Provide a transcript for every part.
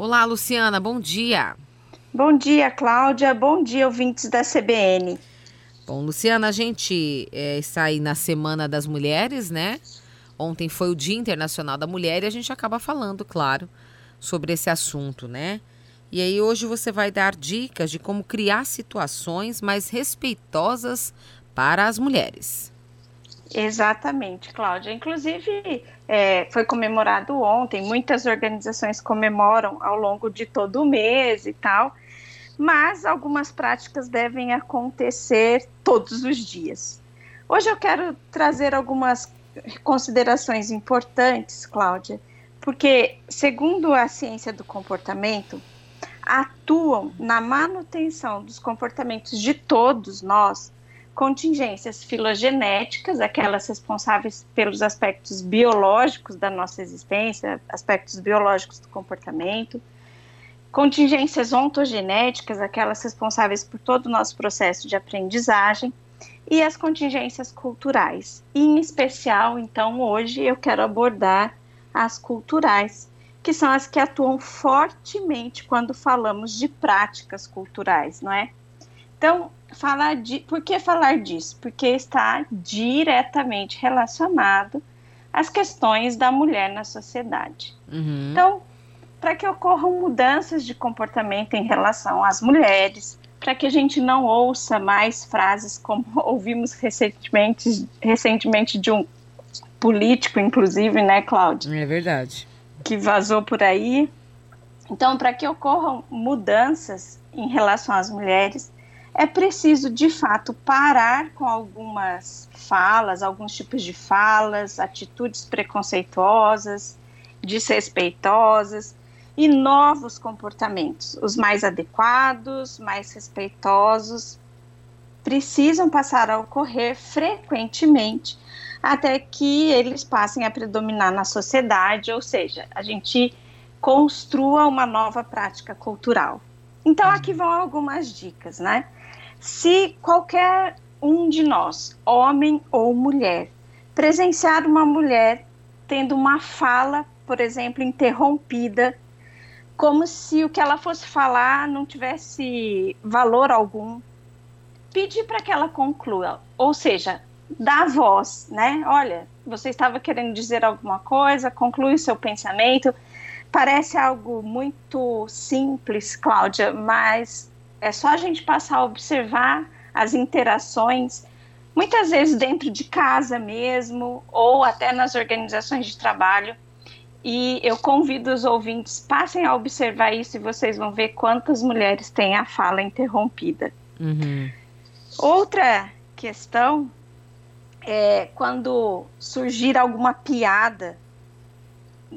Olá, Luciana, bom dia. Bom dia, Cláudia. Bom dia, ouvintes da CBN. Bom, Luciana, a gente é, está aí na Semana das Mulheres, né? Ontem foi o Dia Internacional da Mulher e a gente acaba falando, claro, sobre esse assunto, né? E aí hoje você vai dar dicas de como criar situações mais respeitosas para as mulheres. Exatamente, Cláudia. Inclusive, é, foi comemorado ontem, muitas organizações comemoram ao longo de todo o mês e tal, mas algumas práticas devem acontecer todos os dias. Hoje eu quero trazer algumas considerações importantes, Cláudia, porque, segundo a ciência do comportamento, atuam na manutenção dos comportamentos de todos nós contingências filogenéticas, aquelas responsáveis pelos aspectos biológicos da nossa existência, aspectos biológicos do comportamento, contingências ontogenéticas, aquelas responsáveis por todo o nosso processo de aprendizagem, e as contingências culturais. Em especial, então, hoje eu quero abordar as culturais, que são as que atuam fortemente quando falamos de práticas culturais, não é? Então, falar de, por que falar disso? Porque está diretamente relacionado às questões da mulher na sociedade. Uhum. Então, para que ocorram mudanças de comportamento em relação às mulheres, para que a gente não ouça mais frases como ouvimos recentemente, recentemente de um político, inclusive, né, Cláudia? É verdade. Que vazou por aí. Então, para que ocorram mudanças em relação às mulheres, é preciso de fato parar com algumas falas, alguns tipos de falas, atitudes preconceituosas, desrespeitosas e novos comportamentos, os mais adequados, mais respeitosos, precisam passar a ocorrer frequentemente até que eles passem a predominar na sociedade, ou seja, a gente construa uma nova prática cultural. Então aqui vão algumas dicas, né? Se qualquer um de nós, homem ou mulher, presenciar uma mulher tendo uma fala, por exemplo, interrompida, como se o que ela fosse falar não tivesse valor algum, pedir para que ela conclua, ou seja, dá voz, né? Olha, você estava querendo dizer alguma coisa, conclui o seu pensamento. Parece algo muito simples, Cláudia, mas é só a gente passar a observar as interações, muitas vezes dentro de casa mesmo, ou até nas organizações de trabalho. E eu convido os ouvintes, passem a observar isso e vocês vão ver quantas mulheres têm a fala interrompida. Uhum. Outra questão é quando surgir alguma piada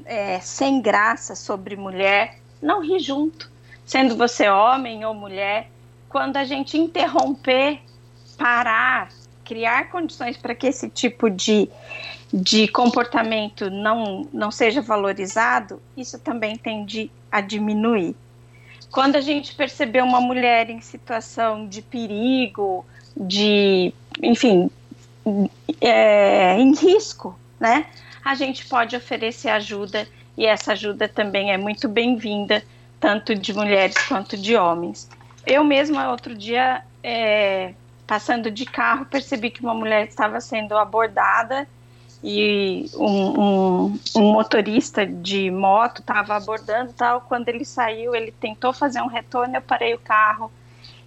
é, sem graça sobre mulher, não ri junto sendo você homem ou mulher, quando a gente interromper, parar, criar condições para que esse tipo de, de comportamento não, não seja valorizado, isso também tende a diminuir. Quando a gente perceber uma mulher em situação de perigo, de, enfim, é, em risco, né? A gente pode oferecer ajuda e essa ajuda também é muito bem-vinda tanto de mulheres quanto de homens. Eu mesma, outro dia, é, passando de carro, percebi que uma mulher estava sendo abordada e um, um, um motorista de moto estava abordando tal. Quando ele saiu, ele tentou fazer um retorno, eu parei o carro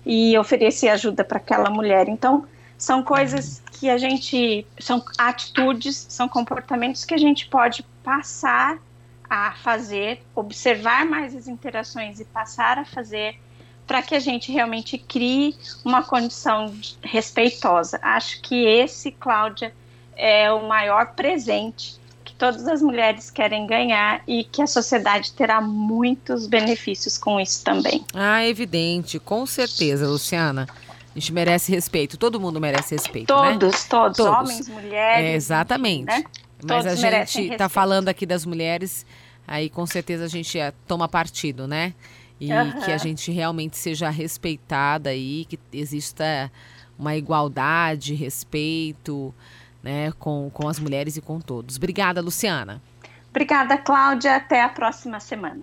e ofereci ajuda para aquela mulher. Então, são coisas que a gente, são atitudes, são comportamentos que a gente pode passar a fazer, observar mais as interações e passar a fazer para que a gente realmente crie uma condição respeitosa. Acho que esse, Cláudia, é o maior presente que todas as mulheres querem ganhar e que a sociedade terá muitos benefícios com isso também. Ah, evidente, com certeza, Luciana. A gente merece respeito, todo mundo merece respeito. Todos, né? todos, todos, homens, mulheres. É, exatamente. Né? Mas Todos a gente está falando aqui das mulheres, aí com certeza a gente é, toma partido, né? E uhum. que a gente realmente seja respeitada aí, que exista uma igualdade, respeito, né, com, com as mulheres e com todos. Obrigada, Luciana. Obrigada, Cláudia. Até a próxima semana.